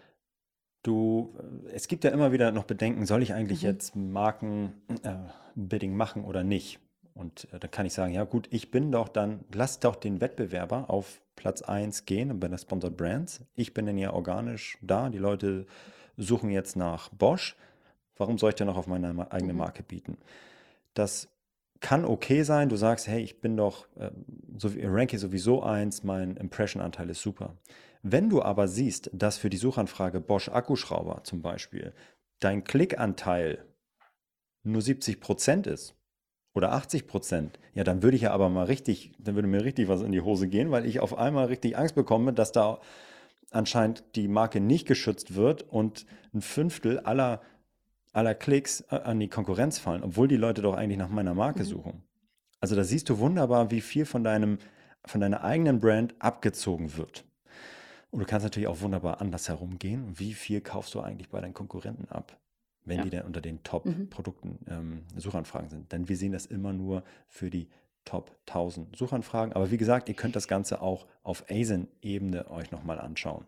du, es gibt ja immer wieder noch Bedenken, soll ich eigentlich mhm. jetzt Marken-Bidding äh, machen oder nicht? Und äh, da kann ich sagen, ja gut, ich bin doch dann, lass doch den Wettbewerber auf Platz 1 gehen bei der Sponsored Brands. Ich bin dann ja organisch da. Die Leute suchen jetzt nach Bosch. Warum soll ich denn noch auf meine eigene mhm. Marke bieten? Das kann okay sein. Du sagst, hey, ich bin doch, äh, so, ranke sowieso eins, mein Impression-Anteil ist super. Wenn du aber siehst, dass für die Suchanfrage Bosch Akkuschrauber zum Beispiel dein Klickanteil nur 70 Prozent ist, oder 80 Prozent, ja, dann würde ich ja aber mal richtig, dann würde mir richtig was in die Hose gehen, weil ich auf einmal richtig Angst bekomme, dass da anscheinend die Marke nicht geschützt wird und ein Fünftel aller, aller Klicks äh, an die Konkurrenz fallen, obwohl die Leute doch eigentlich nach meiner Marke mhm. suchen. Also da siehst du wunderbar, wie viel von deinem, von deiner eigenen Brand abgezogen wird. Und du kannst natürlich auch wunderbar anders herumgehen. Wie viel kaufst du eigentlich bei deinen Konkurrenten ab? Wenn ja. die dann unter den Top-Produkten mhm. ähm, Suchanfragen sind. Denn wir sehen das immer nur für die Top 1000 Suchanfragen. Aber wie gesagt, ihr könnt das Ganze auch auf ASIN-Ebene euch nochmal anschauen.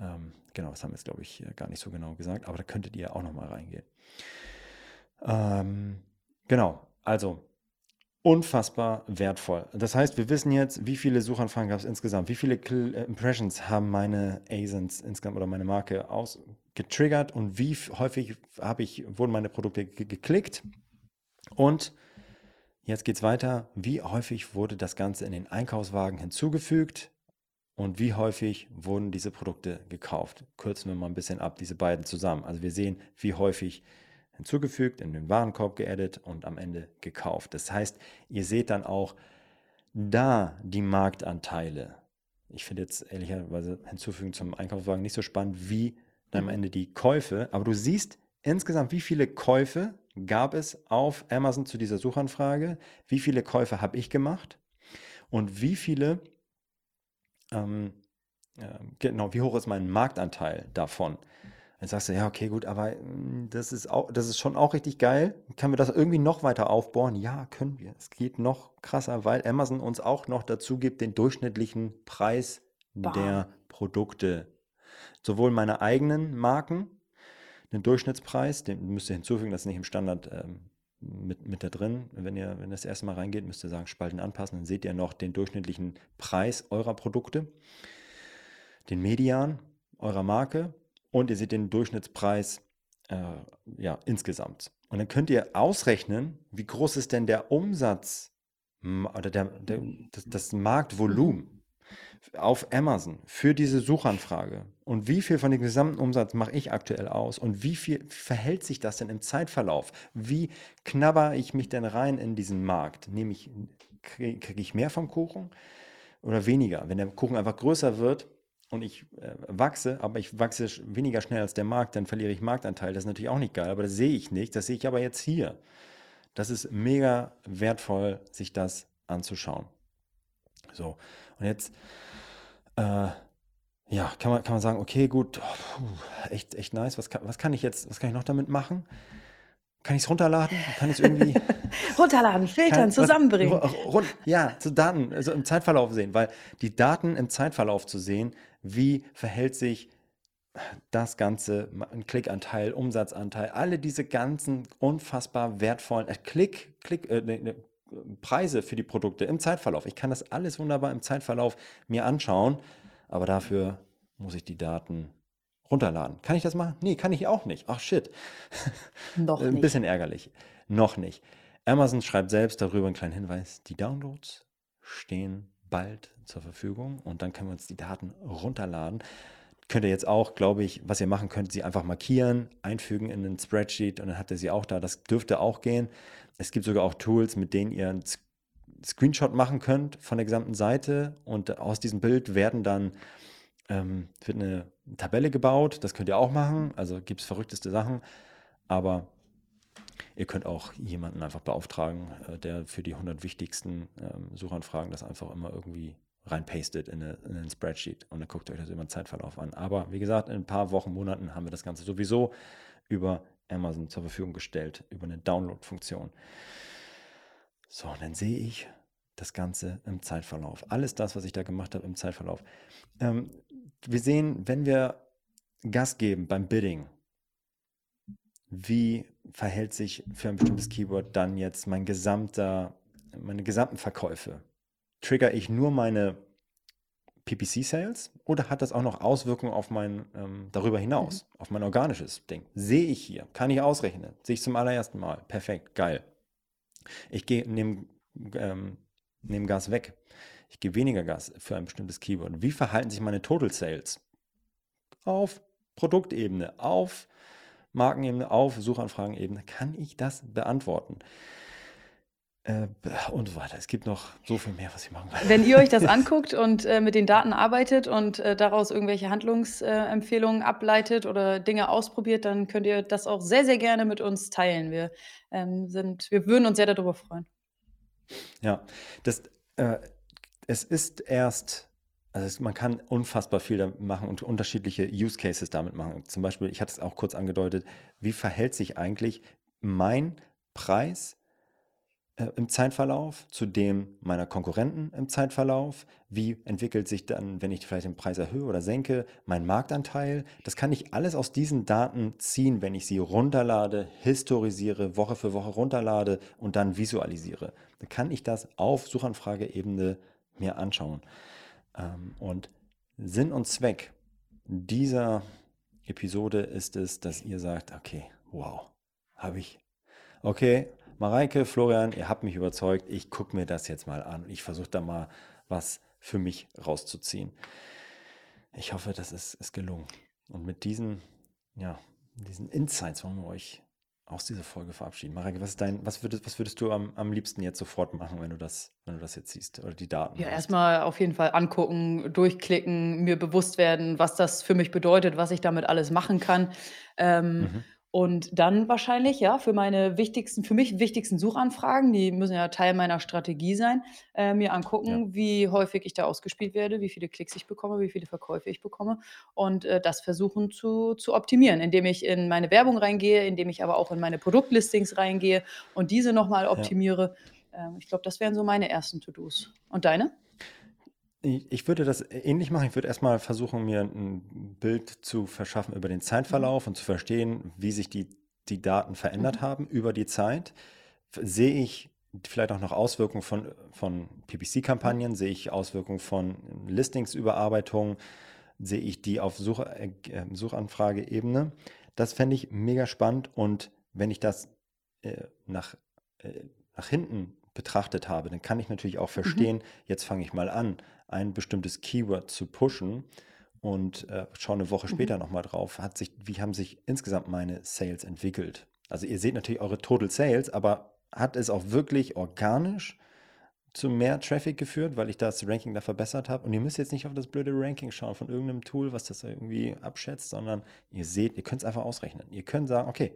Ähm, genau, das haben wir jetzt, glaube ich, gar nicht so genau gesagt, aber da könntet ihr auch nochmal reingehen. Ähm, genau, also unfassbar wertvoll. Das heißt, wir wissen jetzt, wie viele Suchanfragen gab es insgesamt, wie viele äh, Impressions haben meine ASINs insgesamt oder meine Marke aus getriggert und wie häufig habe ich, wurden meine Produkte geklickt. Und jetzt geht es weiter, wie häufig wurde das Ganze in den Einkaufswagen hinzugefügt und wie häufig wurden diese Produkte gekauft. Kürzen wir mal ein bisschen ab, diese beiden zusammen. Also wir sehen, wie häufig hinzugefügt, in den Warenkorb geaddet und am Ende gekauft. Das heißt, ihr seht dann auch da die Marktanteile. Ich finde jetzt ehrlicherweise hinzufügen zum Einkaufswagen nicht so spannend wie dann am Ende die Käufe, aber du siehst insgesamt, wie viele Käufe gab es auf Amazon zu dieser Suchanfrage, wie viele Käufe habe ich gemacht und wie viele, ähm, äh, genau, wie hoch ist mein Marktanteil davon. Dann sagst du, ja, okay, gut, aber mm, das ist auch, das ist schon auch richtig geil. Können wir das irgendwie noch weiter aufbauen? Ja, können wir. Es geht noch krasser, weil Amazon uns auch noch dazu gibt, den durchschnittlichen Preis Bam. der Produkte. Sowohl meine eigenen Marken, den Durchschnittspreis, den müsst ihr hinzufügen, das ist nicht im Standard ähm, mit, mit da drin. Wenn ihr, wenn das erste Mal reingeht, müsst ihr sagen, Spalten anpassen, dann seht ihr noch den durchschnittlichen Preis eurer Produkte, den Median eurer Marke und ihr seht den Durchschnittspreis äh, ja, insgesamt. Und dann könnt ihr ausrechnen, wie groß ist denn der Umsatz oder der, der, das, das Marktvolumen auf Amazon für diese Suchanfrage und wie viel von dem gesamten Umsatz mache ich aktuell aus und wie viel verhält sich das denn im Zeitverlauf? Wie knabber ich mich denn rein in diesen Markt? Nehme ich, kriege krieg ich mehr vom Kuchen oder weniger? Wenn der Kuchen einfach größer wird und ich äh, wachse, aber ich wachse weniger schnell als der Markt, dann verliere ich Marktanteil. Das ist natürlich auch nicht geil, aber das sehe ich nicht. Das sehe ich aber jetzt hier. Das ist mega wertvoll, sich das anzuschauen. So, und jetzt äh, ja, kann man, kann man sagen, okay, gut, oh, puh, echt, echt nice. Was kann, was kann ich jetzt, was kann ich noch damit machen? Kann ich es runterladen? Kann ich es irgendwie, Runterladen, filtern, kann, was, zusammenbringen. ru- run, ja, zu Daten, also im Zeitverlauf sehen, weil die Daten im Zeitverlauf zu sehen, wie verhält sich das Ganze, ein Klickanteil, Umsatzanteil, alle diese ganzen unfassbar wertvollen äh, Klick, Klick, äh, ne, ne, Preise für die Produkte im Zeitverlauf. Ich kann das alles wunderbar im Zeitverlauf mir anschauen, aber dafür muss ich die Daten runterladen. Kann ich das machen? Nee, kann ich auch nicht. Ach shit. Noch Ein nicht. bisschen ärgerlich. Noch nicht. Amazon schreibt selbst darüber einen kleinen Hinweis. Die Downloads stehen bald zur Verfügung und dann können wir uns die Daten runterladen. Könnt ihr jetzt auch, glaube ich, was ihr machen könnt, sie einfach markieren, einfügen in einen Spreadsheet und dann habt ihr sie auch da. Das dürfte auch gehen. Es gibt sogar auch Tools, mit denen ihr einen Screenshot machen könnt von der gesamten Seite und aus diesem Bild werden dann ähm, wird eine Tabelle gebaut. Das könnt ihr auch machen. Also gibt es verrückteste Sachen. Aber ihr könnt auch jemanden einfach beauftragen, äh, der für die 100 wichtigsten ähm, Suchanfragen das einfach immer irgendwie reinpastet in, eine, in einen Spreadsheet. Und dann guckt euch das über den Zeitverlauf an. Aber wie gesagt, in ein paar Wochen, Monaten haben wir das Ganze sowieso über Amazon zur Verfügung gestellt, über eine Download-Funktion. So, und dann sehe ich das Ganze im Zeitverlauf. Alles das, was ich da gemacht habe im Zeitverlauf. Ähm, wir sehen, wenn wir Gas geben beim Bidding, wie verhält sich für ein bestimmtes Keyword dann jetzt mein gesamter, meine gesamten Verkäufe? Trigger ich nur meine PPC-Sales oder hat das auch noch Auswirkungen auf mein, ähm, darüber hinaus, auf mein organisches Ding? Sehe ich hier, kann ich ausrechnen, sehe ich zum allerersten Mal, perfekt, geil. Ich gehe, nehme ähm, nehm Gas weg. Ich gebe weniger Gas für ein bestimmtes Keyword. Wie verhalten sich meine Total Sales? Auf Produktebene, auf Markenebene, auf Suchanfragenebene. Kann ich das beantworten? Äh, und so weiter. Es gibt noch so viel mehr, was ich machen kann. Wenn ihr euch das anguckt und äh, mit den Daten arbeitet und äh, daraus irgendwelche Handlungsempfehlungen ableitet oder Dinge ausprobiert, dann könnt ihr das auch sehr, sehr gerne mit uns teilen. Wir, ähm, sind, wir würden uns sehr darüber freuen. Ja, das, äh, es ist erst, also man kann unfassbar viel damit machen und unterschiedliche Use Cases damit machen. Zum Beispiel, ich hatte es auch kurz angedeutet, wie verhält sich eigentlich mein Preis äh, im Zeitverlauf zu dem meiner Konkurrenten im Zeitverlauf? Wie entwickelt sich dann, wenn ich vielleicht den Preis erhöhe oder senke, mein Marktanteil? Das kann ich alles aus diesen Daten ziehen, wenn ich sie runterlade, historisiere, Woche für Woche runterlade und dann visualisiere. Dann kann ich das auf Suchanfrageebene mir anschauen. Ähm, und Sinn und Zweck dieser Episode ist es, dass ihr sagt, okay, wow, habe ich. Okay, Mareike, Florian, ihr habt mich überzeugt. Ich gucke mir das jetzt mal an. Ich versuche da mal was für mich rauszuziehen. Ich hoffe, das ist, ist gelungen. Und mit diesen, ja, diesen Insights wollen wir euch aus dieser Folge verabschieden. Mareike, was ist dein, was würdest, was würdest du am, am liebsten jetzt sofort machen, wenn du das, wenn du das jetzt siehst oder die Daten Ja, hast? erstmal auf jeden Fall angucken, durchklicken, mir bewusst werden, was das für mich bedeutet, was ich damit alles machen kann. Ähm, Mhm. Und dann wahrscheinlich, ja, für meine wichtigsten, für mich wichtigsten Suchanfragen, die müssen ja Teil meiner Strategie sein, äh, mir angucken, ja. wie häufig ich da ausgespielt werde, wie viele Klicks ich bekomme, wie viele Verkäufe ich bekomme und äh, das versuchen zu, zu optimieren, indem ich in meine Werbung reingehe, indem ich aber auch in meine Produktlistings reingehe und diese nochmal optimiere. Ja. Ähm, ich glaube, das wären so meine ersten To-Dos. Und deine? Ich würde das ähnlich machen. Ich würde erstmal versuchen, mir ein Bild zu verschaffen über den Zeitverlauf mhm. und zu verstehen, wie sich die, die Daten verändert mhm. haben über die Zeit. Sehe ich vielleicht auch noch Auswirkungen von, von PPC-Kampagnen? Sehe ich Auswirkungen von Listingsüberarbeitung? Sehe ich die auf Such, äh, Suchanfrageebene? Das fände ich mega spannend und wenn ich das äh, nach, äh, nach hinten betrachtet habe, dann kann ich natürlich auch mhm. verstehen, mhm. jetzt fange ich mal an, ein bestimmtes Keyword zu pushen und äh, schaue eine Woche später mhm. nochmal drauf, hat sich, wie haben sich insgesamt meine Sales entwickelt. Also ihr seht natürlich eure Total Sales, aber hat es auch wirklich organisch zu mehr Traffic geführt, weil ich das Ranking da verbessert habe. Und ihr müsst jetzt nicht auf das blöde Ranking schauen von irgendeinem Tool, was das irgendwie abschätzt, sondern ihr seht, ihr könnt es einfach ausrechnen. Ihr könnt sagen, okay,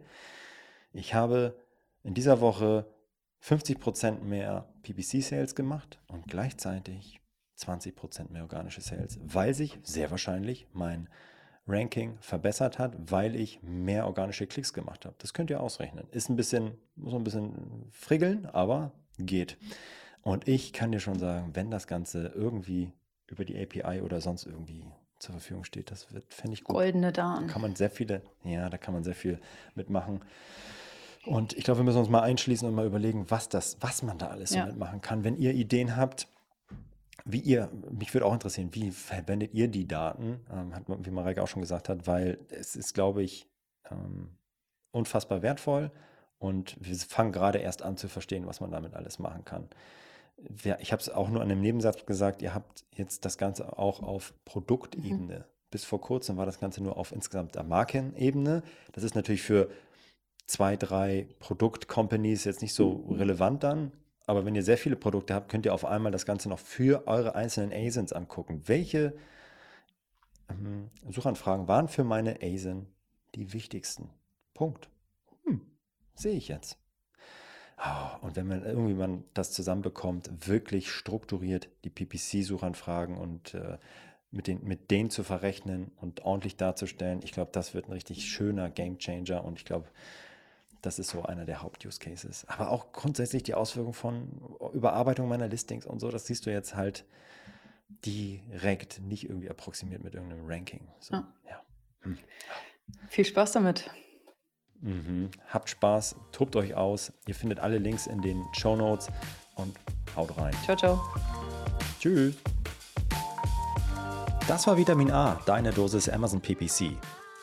ich habe in dieser Woche 50% mehr PPC-Sales gemacht und gleichzeitig 20% mehr organische Sales, weil sich sehr wahrscheinlich mein Ranking verbessert hat, weil ich mehr organische Klicks gemacht habe. Das könnt ihr ausrechnen. Ist ein bisschen, muss ein bisschen friggeln, aber geht. Und ich kann dir schon sagen, wenn das Ganze irgendwie über die API oder sonst irgendwie zur Verfügung steht, das wird, fände ich gut. Goldene Daten. Da kann man sehr viele, ja, da kann man sehr viel mitmachen. Und ich glaube, wir müssen uns mal einschließen und mal überlegen, was das, was man da alles ja. so mitmachen kann. Wenn ihr Ideen habt, wie ihr, mich würde auch interessieren, wie verwendet ihr die Daten? Ähm, hat, wie Mareike auch schon gesagt hat, weil es ist, glaube ich, ähm, unfassbar wertvoll und wir fangen gerade erst an zu verstehen, was man damit alles machen kann. Ich habe es auch nur an einem Nebensatz gesagt, ihr habt jetzt das Ganze auch auf Produktebene. Mhm. Bis vor kurzem war das Ganze nur auf insgesamt der Markenebene. Das ist natürlich für zwei, drei Produktcompanies jetzt nicht so relevant dann. Aber wenn ihr sehr viele Produkte habt, könnt ihr auf einmal das Ganze noch für eure einzelnen ASINs angucken. Welche ähm, Suchanfragen waren für meine ASIN die wichtigsten? Punkt. Hm, sehe ich jetzt. Oh, und wenn man irgendwie man das zusammenbekommt, wirklich strukturiert die PPC-Suchanfragen und äh, mit, den, mit denen zu verrechnen und ordentlich darzustellen, ich glaube, das wird ein richtig schöner Gamechanger und ich glaube, das ist so einer der Haupt-Use-Cases. Aber auch grundsätzlich die Auswirkung von Überarbeitung meiner Listings und so, das siehst du jetzt halt direkt, nicht irgendwie approximiert mit irgendeinem Ranking. So, ah. ja. Hm. Viel Spaß damit. Mhm. Habt Spaß, tobt euch aus. Ihr findet alle Links in den Show Notes und haut rein. Ciao, ciao. Tschüss. Das war Vitamin A, deine Dosis Amazon PPC.